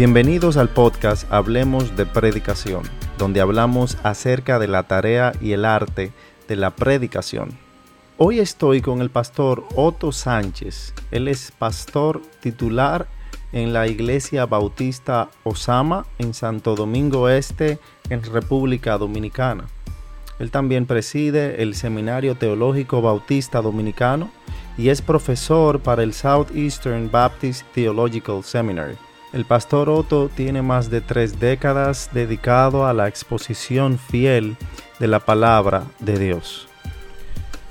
Bienvenidos al podcast Hablemos de Predicación, donde hablamos acerca de la tarea y el arte de la predicación. Hoy estoy con el pastor Otto Sánchez. Él es pastor titular en la Iglesia Bautista Osama en Santo Domingo Este, en República Dominicana. Él también preside el Seminario Teológico Bautista Dominicano y es profesor para el Southeastern Baptist Theological Seminary. El pastor Otto tiene más de tres décadas dedicado a la exposición fiel de la palabra de Dios.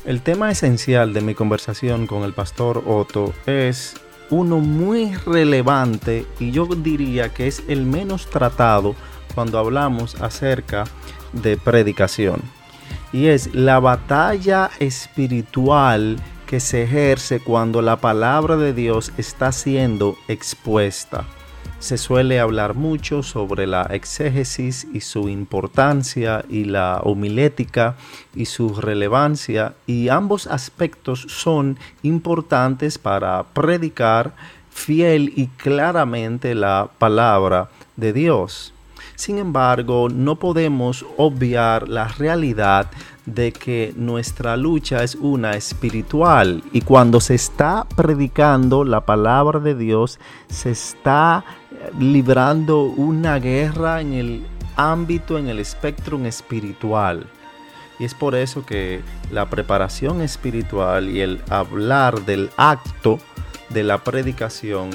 El tema esencial de mi conversación con el pastor Otto es uno muy relevante y yo diría que es el menos tratado cuando hablamos acerca de predicación. Y es la batalla espiritual que se ejerce cuando la palabra de Dios está siendo expuesta se suele hablar mucho sobre la exégesis y su importancia y la homilética y su relevancia y ambos aspectos son importantes para predicar fiel y claramente la palabra de Dios. Sin embargo, no podemos obviar la realidad de que nuestra lucha es una espiritual y cuando se está predicando la palabra de Dios, se está librando una guerra en el ámbito, en el espectro espiritual. Y es por eso que la preparación espiritual y el hablar del acto de la predicación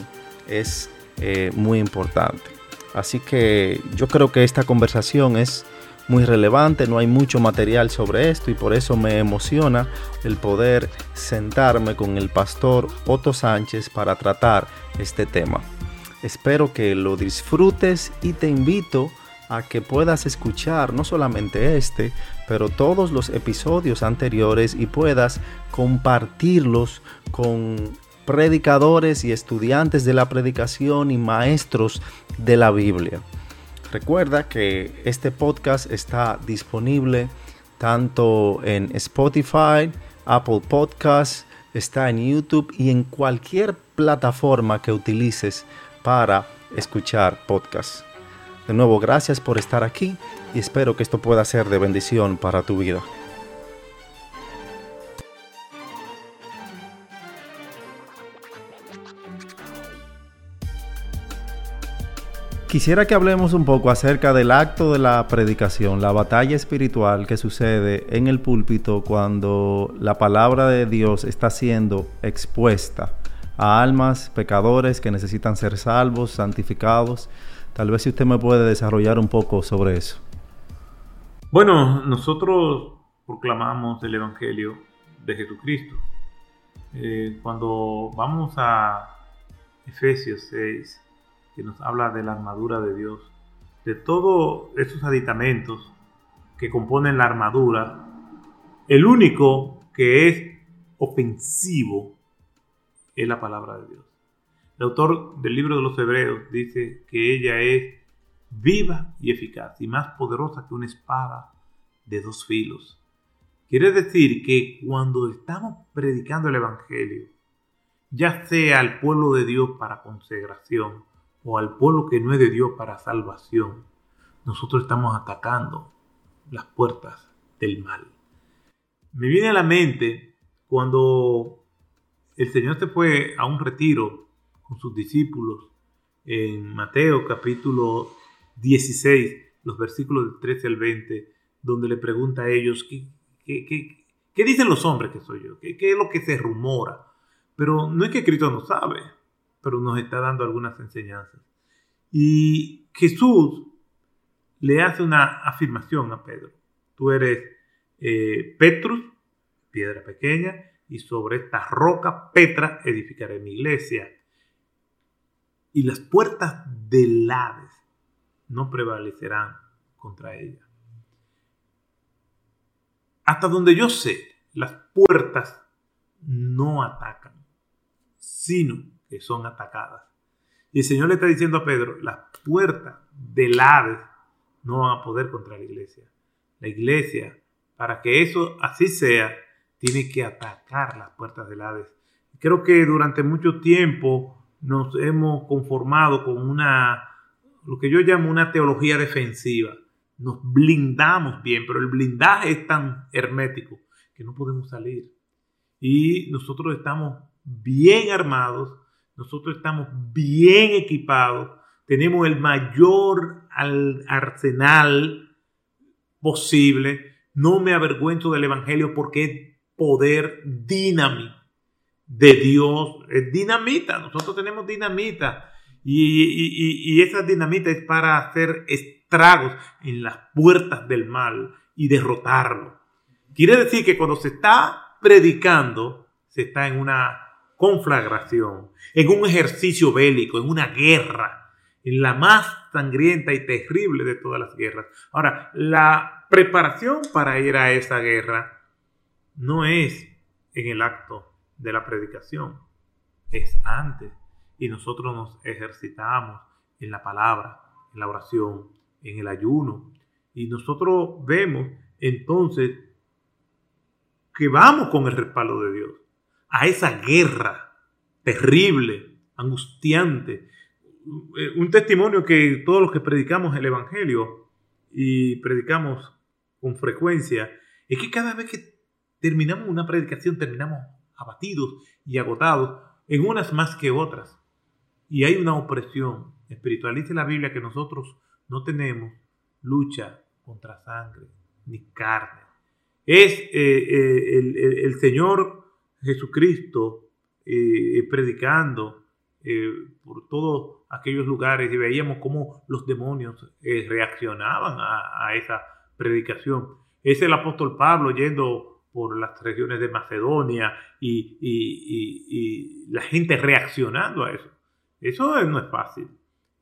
es eh, muy importante. Así que yo creo que esta conversación es muy relevante, no hay mucho material sobre esto y por eso me emociona el poder sentarme con el pastor Otto Sánchez para tratar este tema. Espero que lo disfrutes y te invito a que puedas escuchar no solamente este, pero todos los episodios anteriores y puedas compartirlos con predicadores y estudiantes de la predicación y maestros de la Biblia. Recuerda que este podcast está disponible tanto en Spotify, Apple Podcasts, está en YouTube y en cualquier plataforma que utilices para escuchar podcast. De nuevo, gracias por estar aquí y espero que esto pueda ser de bendición para tu vida. Quisiera que hablemos un poco acerca del acto de la predicación, la batalla espiritual que sucede en el púlpito cuando la palabra de Dios está siendo expuesta a almas, pecadores que necesitan ser salvos, santificados. Tal vez si usted me puede desarrollar un poco sobre eso. Bueno, nosotros proclamamos el Evangelio de Jesucristo. Eh, cuando vamos a Efesios 6, que nos habla de la armadura de Dios, de todos esos aditamentos que componen la armadura, el único que es ofensivo es la palabra de Dios. El autor del libro de los Hebreos dice que ella es viva y eficaz y más poderosa que una espada de dos filos. Quiere decir que cuando estamos predicando el Evangelio, ya sea al pueblo de Dios para consagración o al pueblo que no es de Dios para salvación, nosotros estamos atacando las puertas del mal. Me viene a la mente cuando el Señor se fue a un retiro con sus discípulos en Mateo capítulo 16, los versículos del 13 al 20, donde le pregunta a ellos, ¿qué, qué, dicen los hombres que soy yo? ¿Qué, es lo que se rumora? Pero no es que Cristo no sabe, pero nos está dando algunas enseñanzas. Y Jesús le hace una afirmación a Pedro. Tú eres eh, Petrus, piedra pequeña, y sobre esta roca Petra edificaré mi iglesia. Y las puertas del Hades no prevalecerán contra ella. Hasta donde yo sé, las puertas no atacan, sino que son atacadas. Y el Señor le está diciendo a Pedro, las puertas del Hades no van a poder contra la iglesia. La iglesia, para que eso así sea, tiene que atacar las puertas del Hades. Creo que durante mucho tiempo nos hemos conformado con una lo que yo llamo una teología defensiva. Nos blindamos bien, pero el blindaje es tan hermético que no podemos salir. Y nosotros estamos bien armados, nosotros estamos bien equipados, tenemos el mayor arsenal posible. No me avergüenzo del Evangelio porque es poder dinamita de Dios, es dinamita. Nosotros tenemos dinamita y, y, esa dinamita es para hacer estragos en las puertas del mal y derrotarlo. Quiere decir que cuando se está predicando, se está en una conflagración, en un ejercicio bélico, en una guerra, en la más sangrienta y terrible de todas las guerras. Ahora, la preparación para ir a esa guerra no es en el acto de la predicación, es antes y nosotros nos ejercitamos en la palabra, en la oración, en el ayuno. Y nosotros vemos entonces que vamos con el respaldo de Dios a esa guerra terrible, angustiante. Un testimonio que todos los que predicamos el Evangelio y predicamos con frecuencia es que cada vez que terminamos una predicación terminamos abatidos y agotados en unas más que otras y hay una opresión espiritual. Dice la Biblia que nosotros no tenemos lucha contra sangre ni carne. Es eh, eh, el, Señor Jesucristo eh, predicando por todos aquellos lugares y veíamos cómo los demonios reaccionaban a, esa predicación. Es el apóstol Pablo yendo por las regiones de Macedonia y la gente reaccionando a eso. Eso no es fácil.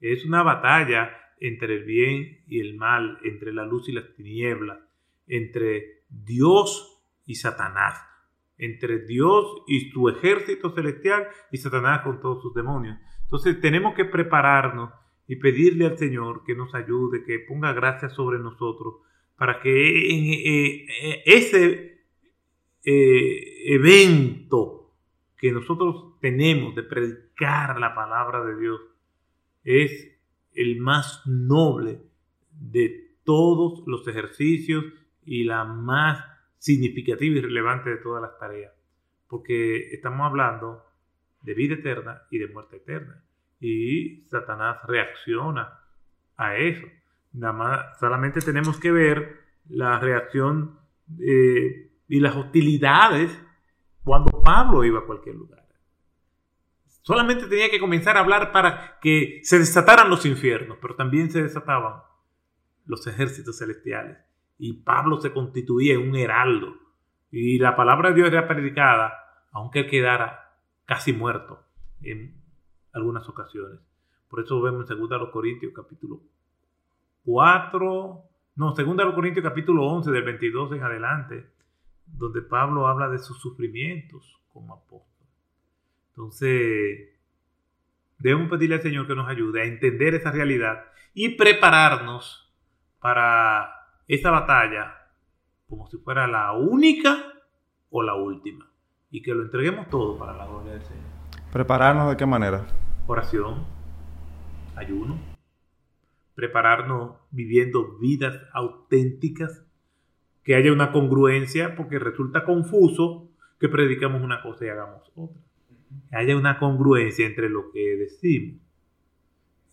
Es una batalla entre el bien y el mal, entre la luz y las tinieblas, entre Dios y Satanás, entre Dios y su ejército celestial y Satanás con todos sus demonios. Entonces tenemos que prepararnos y pedirle al Señor que nos ayude, que ponga gracia sobre nosotros, para que eh, eh, ese eh, evento que nosotros tenemos de predicar la palabra de Dios es el más noble de todos los ejercicios y la más significativa y relevante de todas las tareas. Porque estamos hablando de vida eterna y de muerte eterna. Y Satanás reacciona a eso. Nada más, solamente tenemos que ver la reacción eh, y las hostilidades cuando Pablo iba a cualquier lugar. Solamente tenía que comenzar a hablar para que se desataran los infiernos, pero también se desataban los ejércitos celestiales. Y Pablo se constituía en un heraldo. Y la palabra de Dios era predicada, aunque él quedara casi muerto en algunas ocasiones. Por eso vemos en 2 Corintios capítulo 4, no, 2 Corintios capítulo 11 del 22 en adelante, donde Pablo habla de sus sufrimientos como apóstol. Entonces, debemos pedirle al Señor que nos ayude a entender esa realidad y prepararnos para esa batalla como si fuera la única o la última. Y que lo entreguemos todo para la gloria del Señor. ¿Prepararnos de qué manera? Oración, ayuno, prepararnos viviendo vidas auténticas que haya una congruencia, porque resulta confuso que predicamos una cosa y hagamos otra. Que haya una congruencia entre lo que decimos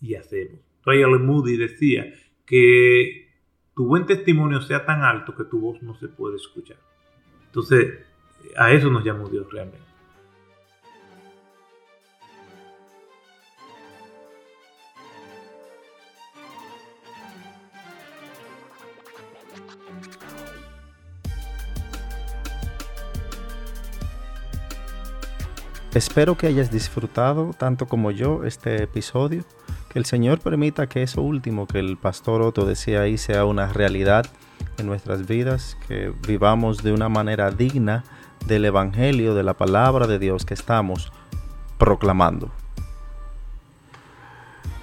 y hacemos. Royal Moody decía que tu buen testimonio sea tan alto que tu voz no se puede escuchar. Entonces, a eso nos llamó Dios realmente. Espero que hayas disfrutado tanto como yo este episodio. Que el Señor permita que eso último que el pastor Otto decía ahí sea una realidad en nuestras vidas, que vivamos de una manera digna del Evangelio, de la palabra de Dios que estamos proclamando.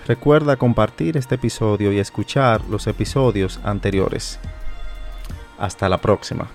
Recuerda compartir este episodio y escuchar los episodios anteriores. Hasta la próxima.